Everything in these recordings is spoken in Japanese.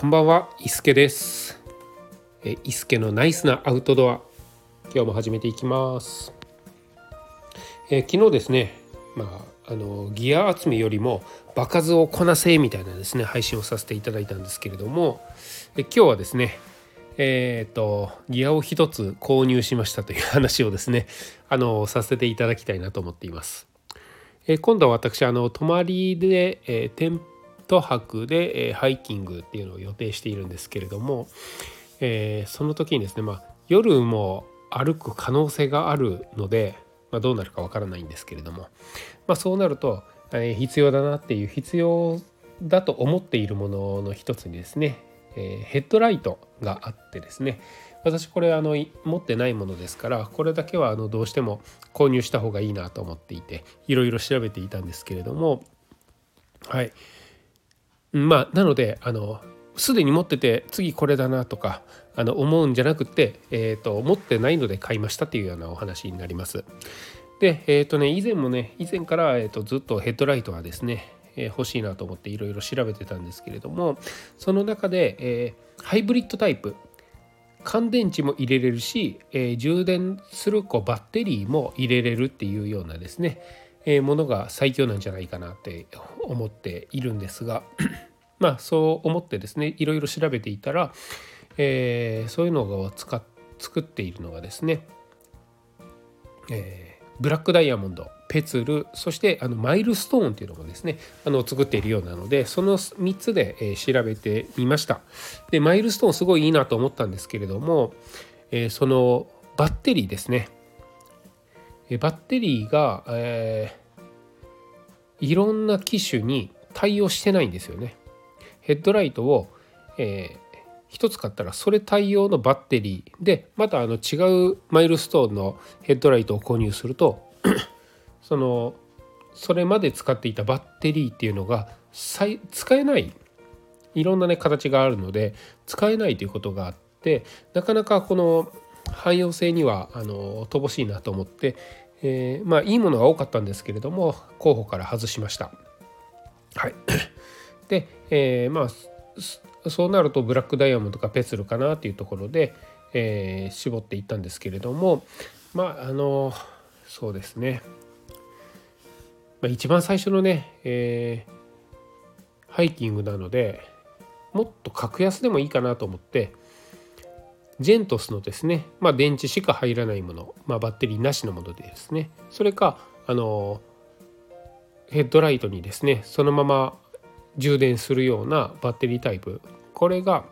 こんばんは、伊助です。え伊助のナイスなアウトドア。今日も始めていきます。え昨日ですね、まああのギア集めよりも場数をこなせみたいなですね配信をさせていただいたんですけれども、え今日はですね、えっ、とギアを一つ購入しましたという話をですね、あのさせていただきたいなと思っています。え今度は私あの泊まりで、えーテント泊で、えーハイキングっていうのを予定しているんですけれども、えーその時にですね、まあ、夜も歩く可能性があるので、まあ、どうなるかわからないんですけれども、まあ、そうなると、えー必要だなっていう必要だと思っているものの一つにですね、えヘッドライトがあってですね私これあの持ってないものですからこれだけはあのどうしても購入した方がいいなと思っていていろいろ調べていたんですけれどもはい。まあなのであのすでに持ってて次これだなとかあの思うんじゃなくて、えー、と持ってないので買いましたっていうようなお話になります。でえっ、とね以前もね以前から、えー、とずっとヘッドライトはですね、えー欲しいなと思っていろいろ調べてたんですけれどもその中で、えーハイブリッドタイプ乾電池も入れれるし、え充電するこバッテリーも入れれるっていうようなですね、えものが最強なんじゃないかなって思っているんですが まあそう思ってですねいろいろ調べていたら、えーそういうのを使作っているのがですね、えーブラックダイヤモンドペツルそしてあのマイルストーンっていうのもですねあの作っているようなのでその3つで、えー調べてみました。でマイルストーンすごいいいなと思ったんですけれども、えそのバッテリーですね。バッテリーが、えいろんな機種に対応してないんですよね。ヘッドライトを、え1つ買ったらそれ対応のバッテリーでまたあの違うマイルストーンのヘッドライトを購入すると そのそれまで使っていたバッテリーっていうのが使えない。いろんなね形があるので使えないということがあってなかなかこの汎用性にはあの乏しいなと思って、えーまあいいものが多かったんですけれども候補から外しました。はい、で、えーまあそうなるとブラックダイヤモンドかペツルかなっていうところで、えー絞っていったんですけれどもまああのそうですね、まあ、一番最初のね、えーハイキングなのでもっと格安でもいいかなと思ってジェントスのですね、まあ、電池しか入らないもの、まあ、バッテリーなしのものでですね。それかあのヘッドライトにですねそのまま充電するようなバッテリータイプ。これが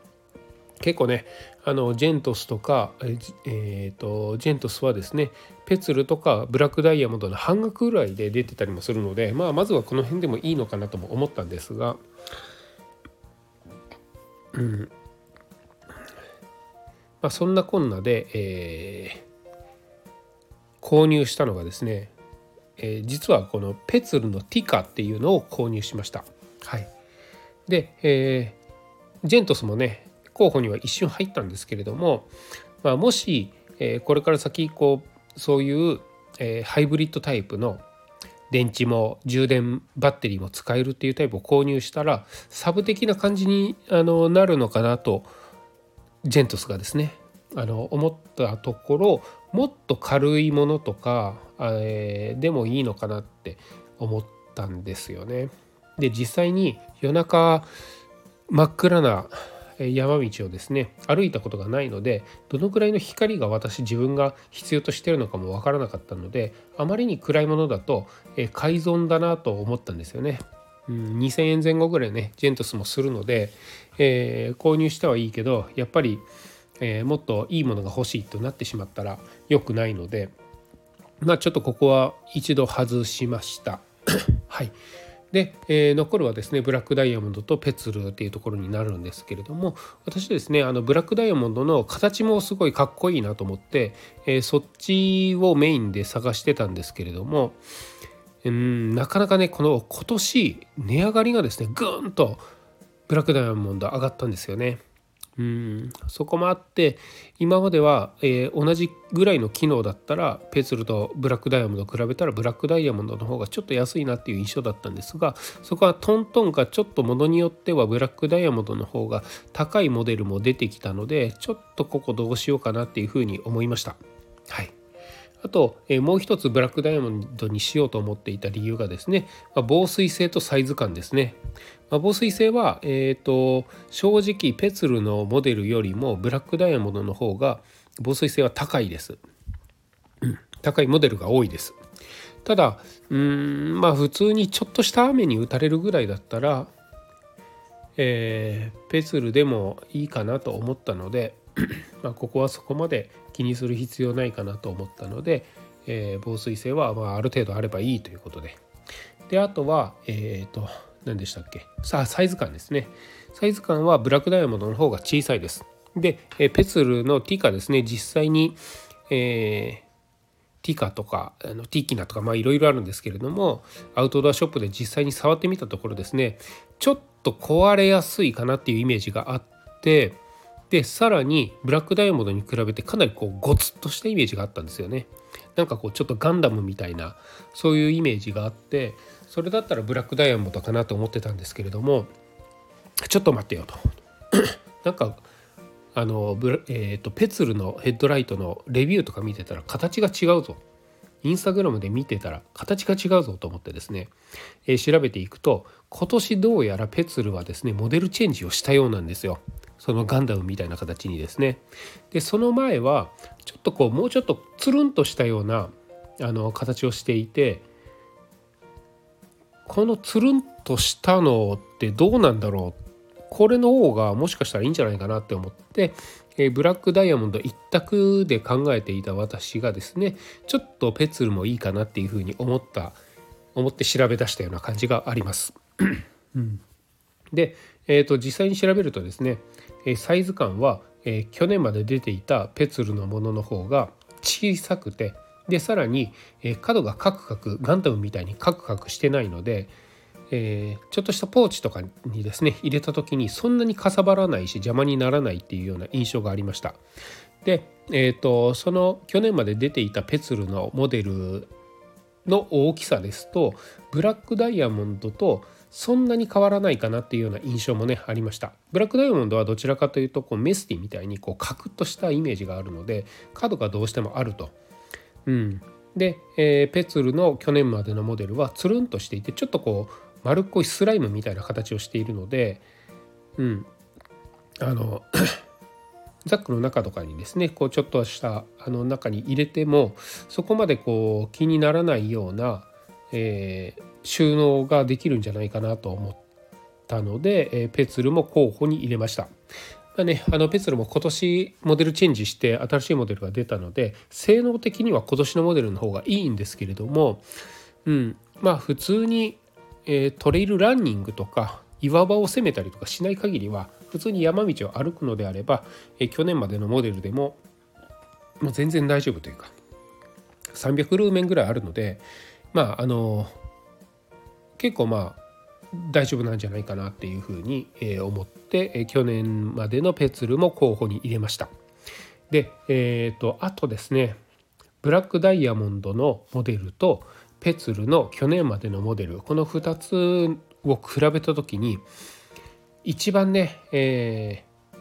結構ねあのジェントスとかえじえーとジェントスはですねペツルとかブラックダイヤモンドの半額ぐらいで出てたりもするので、まあ、まずはこの辺でもいいのかなとも思ったんですが、うん。まあ、そんなこんなで、えー購入したのがですね、えー実はこのペツルのティカっていうのを購入しました。はい、で、えージェントスもね候補には一瞬入ったんですけれども、まあ、もし、えーこれから先こうそういう、えーハイブリッドタイプの電池も充電バッテリーも使えるっていうタイプを購入したらサブ的な感じにあのなるのかなとジェントスがですねあの思ったところもっと軽いものとか、えーでもいいのかなって思ったんですよね。で実際に夜中真っ暗な山道をですね歩いたことがないのでどのくらいの光が私自分が必要としてるのかも分からなかったのであまりに暗いものだと、え改造だなと思ったんですよね。うん、2,000円前後ぐらいねジェントスもするので、えー購入してはいいけどやっぱり、えーもっといいものが欲しいとなってしまったら良くないのでまあちょっとここは一度外しました。はいで、えー残るはですねブラックダイヤモンドとペツルっていうところになるんですけれども私ですねあのブラックダイヤモンドの形もすごいかっこいいなと思って、えーそっちをメインで探してたんですけれどもうんなかなかねこの今年値上がりがですねぐーんとブラックダイヤモンド上がったんですよね。うんそこもあって今までは、えー、同じぐらいの機能だったらペツルとブラックダイヤモンドを比べたらブラックダイヤモンドの方がちょっと安いなっていう印象だったんですがそこはトントンがちょっとものによってはブラックダイヤモンドの方が高いモデルも出てきたのでちょっとここどうしようかなっていうふうに思いました。はいあと、え、もう一つブラックダイヤモンドにしようと思っていた理由がですね、ま、防水性とサイズ感ですね。ま、防水性は、えーと、正直ペツルのモデルよりもブラックダイヤモンドの方が防水性は高いです。高いモデルが多いです。ただうんまあ普通にちょっとした雨に打たれるぐらいだったら、えー、ペツルでもいいかなと思ったので まあここはそこまで気にする必要ないかなと思ったので、えー、防水性はまあある程度あればいいということで。であとはえっ、ー、と何でしたっけ？さあサイズ感ですね。サイズ感はブラックダイヤモンドの方が小さいです。で、えペツルのティカですね。実際に、えーティカとかあのティキナとかいろいろあるんですけれどもアウトドアショップで実際に触ってみたところですね。ちょっと壊れやすいかなっていうイメージがあってでさらにブラックダイヤモンドに比べてかなりこうゴツッとしたイメージがあったんですよね。なんかこうちょっとガンダムみたいなそういうイメージがあってそれだったらブラックダイヤモンドかなと思ってたんですけれどもちょっと待ってよと。なんかあのブラ、えーと、ペツルのヘッドライトのレビューとか見てたら形が違うぞ。インスタグラムで見てたら形が違うぞと思ってですね、えー、調べていくと今年どうやらペツルはですねモデルチェンジをしたようなんですよ。そのガンダムみたいな形にですね。でその前はちょっとこうもうちょっとつるんとしたようなあの形をしていてこのつるんとしたのってどうなんだろう。これの方がもしかしたらいいんじゃないかなって思って、えブラックダイヤモンド一択で考えていた私がですねちょっとペツルもいいかなっていうふうに思った思って調べ出したような感じがあります。うん、で、えーと、実際に調べるとですねサイズ感は、えー、去年まで出ていたペツルのものの方が小さくてでさらに、えー、角がカクカクガンダムみたいにカクカクしてないので、えー、ちょっとしたポーチとかにですね入れた時にそんなにかさばらないし邪魔にならないっていうような印象がありました。で、えーと、その去年まで出ていたペツルのモデルの大きさですとブラックダイヤモンドとそんなに変わらないかなっていうような印象もねありました。ブラックダイヤモンドはどちらかというとこうメスティみたいにこうカクッとしたイメージがあるので角がどうしてもあると。うん、で、えー、ペツルの去年までのモデルはつるんとしていてちょっとこう丸っこいスライムみたいな形をしているので、うん、あの ザックの中とかにですねこうちょっとしたあの中に入れてもそこまでこう気にならないような、えー、収納ができるんじゃないかなと思ったので、えー、ペツルも候補に入れました。まあね、あのペツルも今年モデルチェンジして新しいモデルが出たので性能的には今年のモデルの方がいいんですけれども、うん、まあ普通に、え、トレイルランニングとか岩場を攻めたりとかしない限りは普通に山道を歩くのであれば、え、去年までのモデルでももう全然大丈夫というか300ルーメンぐらいあるのでまああの結構まあ大丈夫なんじゃないかなっていうふうに思って去年までのペツルも候補に入れました。で、えーと、あとですねブラックダイヤモンドのモデルとペツルの去年までのモデルこの2つを比べた時に一番ね、えー、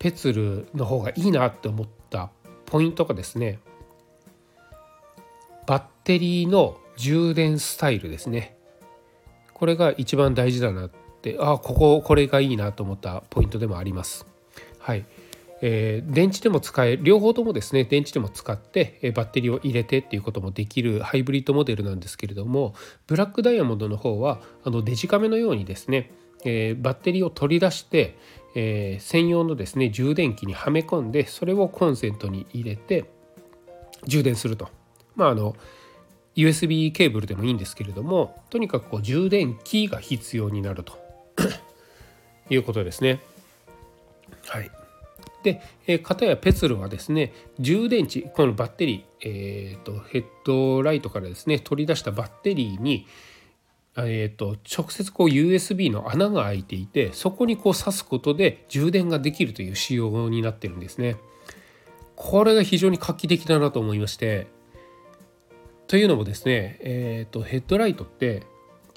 ペツルの方がいいなって思ったポイントがですねバッテリーの充電スタイルですねこれが一番大事だなってあこここれがいいなと思ったポイントでもあります。はいえー、電池でも使え両方ともですね電池でも使って、えバッテリーを入れてっていうこともできるハイブリッドモデルなんですけれどもブラックダイヤモンドの方はあのデジカメのようにですね、えー、バッテリーを取り出して、えー、専用のですね充電器にはめ込んでそれをコンセントに入れて充電すると。まああの USB ケーブルでもいいんですけれどもとにかくこう充電器が必要になると いうことですね。はい、で、えー、片やペツルはですね充電池このバッテリー、えーと、ヘッドライトからですね取り出したバッテリーにえーと、直接こう USB の穴が開いていてそこにこう挿すことで充電ができるという仕様になってるんですね。これが非常に画期的だなと思いましてというのもですね、えーと、ヘッドライトって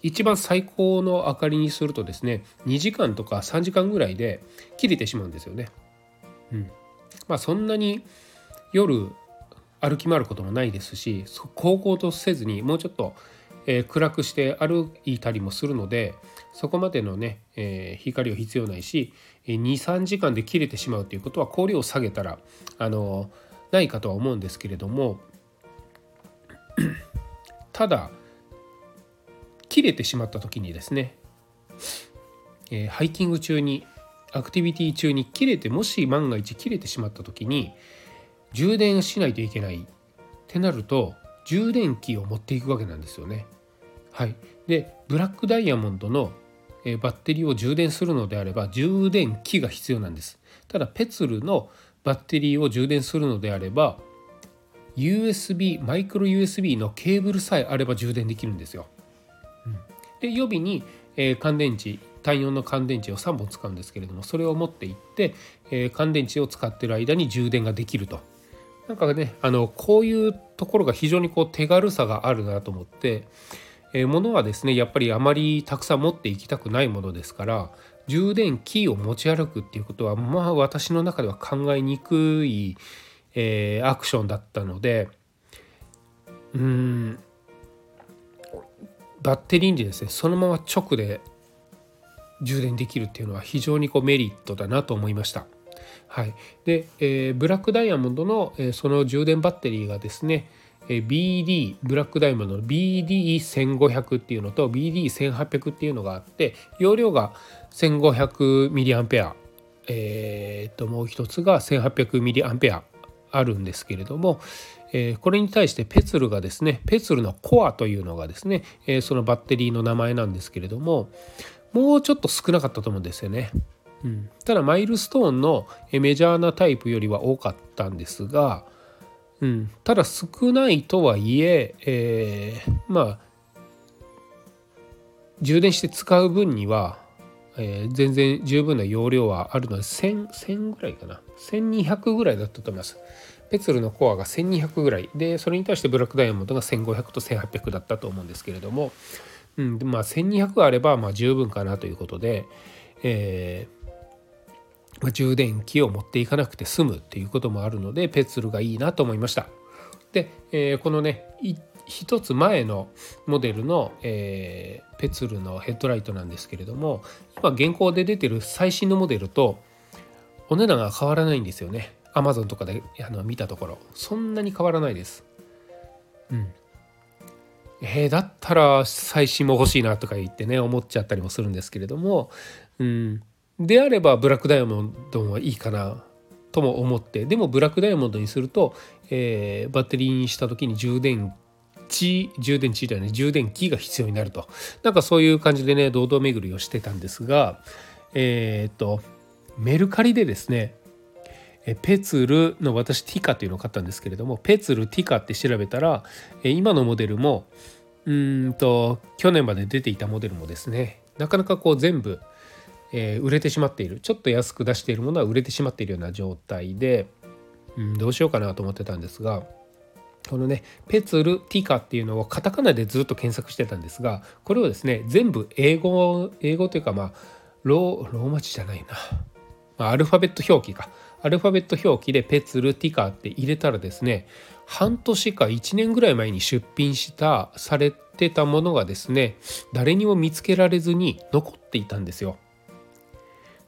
一番最高の明かりにするとですね2時間とか3時間ぐらいで切れてしまうんですよね。うん、まあそんなに夜歩き回ることもないですし高校とせずにもうちょっとえー、暗くして歩いたりもするのでそこまでのね、えー、光は必要ないし23時間で切れてしまうということは光量を下げたらあのないかとは思うんですけれども ただ切れてしまった時にですね、えー、ハイキング中にアクティビティ中に切れてもし万が一切れてしまった時に充電しないといけないってなると充電器を持っていくわけなんですよね。はい、でブラックダイヤモンドのバッテリーを充電するのであれば充電器が必要なんですただペツルのバッテリーを充電するのであれば USB マイクロ USB のケーブルさえあれば充電できるんですよ。うん、で予備に、えー、乾電池単4の乾電池を3本使うんですけれどもそれを持っていって、え、乾電池を使ってる間に充電ができると。なんかねあのこういうところが非常にこう手軽さがあるなと思って、えー、物はですねやっぱりあまりたくさん持っていきたくないものですから充電器を持ち歩くっていうことはまあ私の中では考えにくい、えー、アクションだったのでうんバッテリーにですねそのまま直で充電できるっていうのは非常にこうメリットだなと思いました。はい、で、えー、ブラックダイヤモンドの、えー、その充電バッテリーがですね、BD ブラックダイヤモンドの BD1500 っていうのと BD1800 っていうのがあって容量が 1500mAh えー、ともう一つが 1800mAh あるんですけれども、えー、これに対してペツルがですねペツルのコアというのがですね、えー、そのバッテリーの名前なんですけれどももうちょっと少なかったと思うんですよね。うん、ただマイルストーンのメジャーなタイプよりは多かったんですが、うん、ただ少ないとはいええー、まあ充電して使う分には、えー、全然十分な容量はあるので 1000, 1000ぐらいかな1200ぐらいだったと思います。ペツルのコアが1200ぐらいでそれに対してブラックダイヤモンドが1500と1800だったと思うんですけれども、うんまあ、1200あればまあ十分かなということで、えまあ、充電器を持っていかなくて済むっていうこともあるのでペツルがいいなと思いました。で、えー、このね一つ前のモデルの、えー、ペツルのヘッドライトなんですけれども今現行で出てる最新のモデルとお値段が変わらないんですよね。Amazon とかであの見たところ。そんなに変わらないです。うん。えー、だったら最新も欲しいなとか言ってね思っちゃったりもするんですけれども、うん、であればブラックダイヤモンドはいいかなとも思ってでもブラックダイヤモンドにすると、えー、バッテリーにした時に充電池充電池じゃない充電器が必要になると。なんかそういう感じでね堂々巡りをしてたんですがえっ、とメルカリでですねペツルの私ティカっていうのを買ったんですけれどもペツルティカって調べたら今のモデルもうんと去年まで出ていたモデルもですねなかなかこう全部えー、売れてしまっている。ちょっと安く出しているものは売れてしまっているような状態で、うん、どうしようかなと思ってたんですがこのねペツルティカっていうのをカタカナでずっと検索してたんですがこれをですね全部英語英語というかまあローマ字じゃないな、まあ、アルファベット表記か。アルファベット表記でペツルティカって入れたらですね半年か1年ぐらい前に出品したされてたものがですね誰にも見つけられずに残っていたんですよ。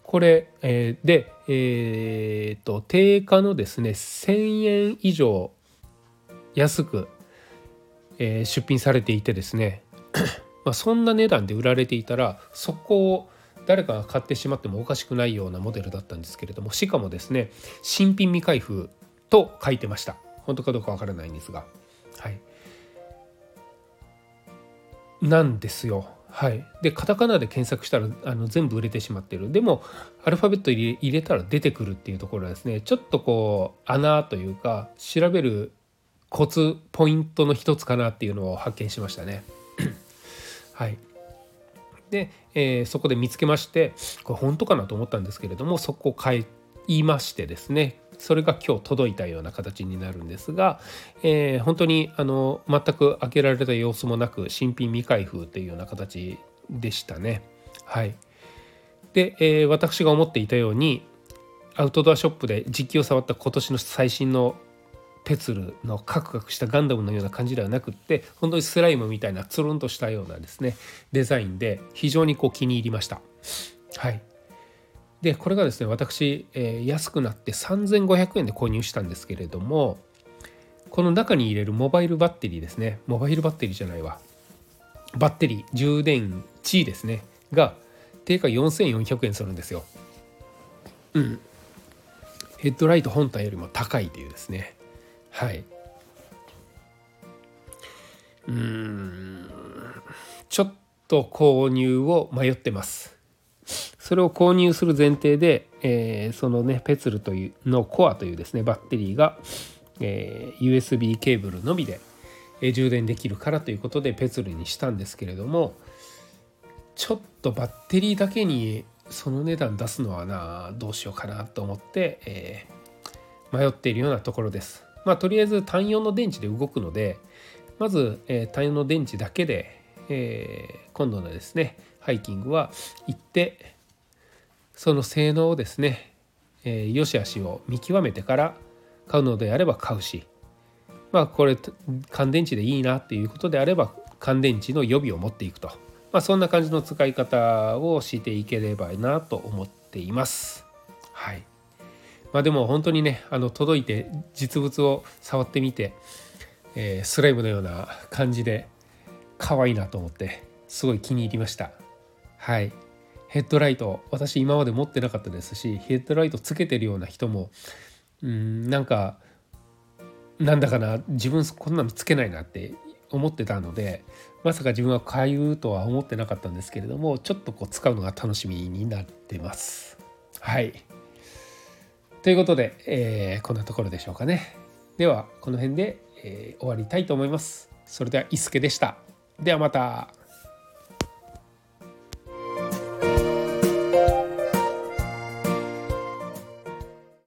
これ、えー、で、えーと、定価のですね1,000円以上安く、えー、出品されていてですね まあそんな値段で売られていたらそこを誰かが買ってしまってもおかしくないようなモデルだったんですけれどもしかもですね新品未開封と書いてました。本当かどうかわからないんですが。はい。なんですよ。はい、でカタカナで検索したらあの全部売れてしまってる。でもアルファベット入れ入れたら出てくるっていうところはですねちょっとこう穴というか調べるコツポイントの一つかなっていうのを発見しましたね。はい、で、えー、そこで見つけましてこれ本当かなと思ったんですけれどもそこを買いましてですねそれが今日届いたような形になるんですが、えー、本当にあの全く開けられた様子もなく新品未開封というような形でしたね。はい、で、えー、私が思っていたようにアウトドアショップで実機を触った今年の最新のペツルのカクカクしたガンダムのような感じではなくって本当にスライムみたいなつるんとしたようなですねデザインで非常にこう気に入りました。はい。でこれがですね私、えー、安くなって3500円で購入したんですけれどもこの中に入れるモバイルバッテリーですね。モバイルバッテリーじゃないわ。バッテリー充電池ですね。が定価4400円するんですよ。うん。ヘッドライト本体よりも高いというですね。はい。うん。ちょっと購入を迷ってます。それを購入する前提で、えー、そのねペツルというのコアというですねバッテリーが、えー、USB ケーブルのみで、えー、充電できるからということでペツルにしたんですけれどもちょっとバッテリーだけにその値段出すのはなどうしようかなと思って、えー、迷っているようなところです。まあとりあえず単4の電池で動くのでまず、えー、単4の電池だけで、えー、今度のですねハイキングは行ってその性能をですね、えー、良し悪しを見極めてから買うのであれば買うしまあこれ乾電池でいいなっていうことであれば乾電池の予備を持っていくと、まあ、そんな感じの使い方をしていければなと思っています。はいまあ、でも本当にねあの届いて実物を触ってみて、えー、スライムのような感じで可愛いなと思ってすごい気に入りました。はいヘッドライト私今まで持ってなかったですしヘッドライトつけてるような人もうんなんかなんだかな自分こんなのつけないなって思ってたのでまさか自分は買うとは思ってなかったんですけれどもちょっとこう使うのが楽しみになってます。はいということで、えー、こんなところでしょうかね。ではこの辺で、えー、終わりたいと思います。それでは伊助でした。ではまた。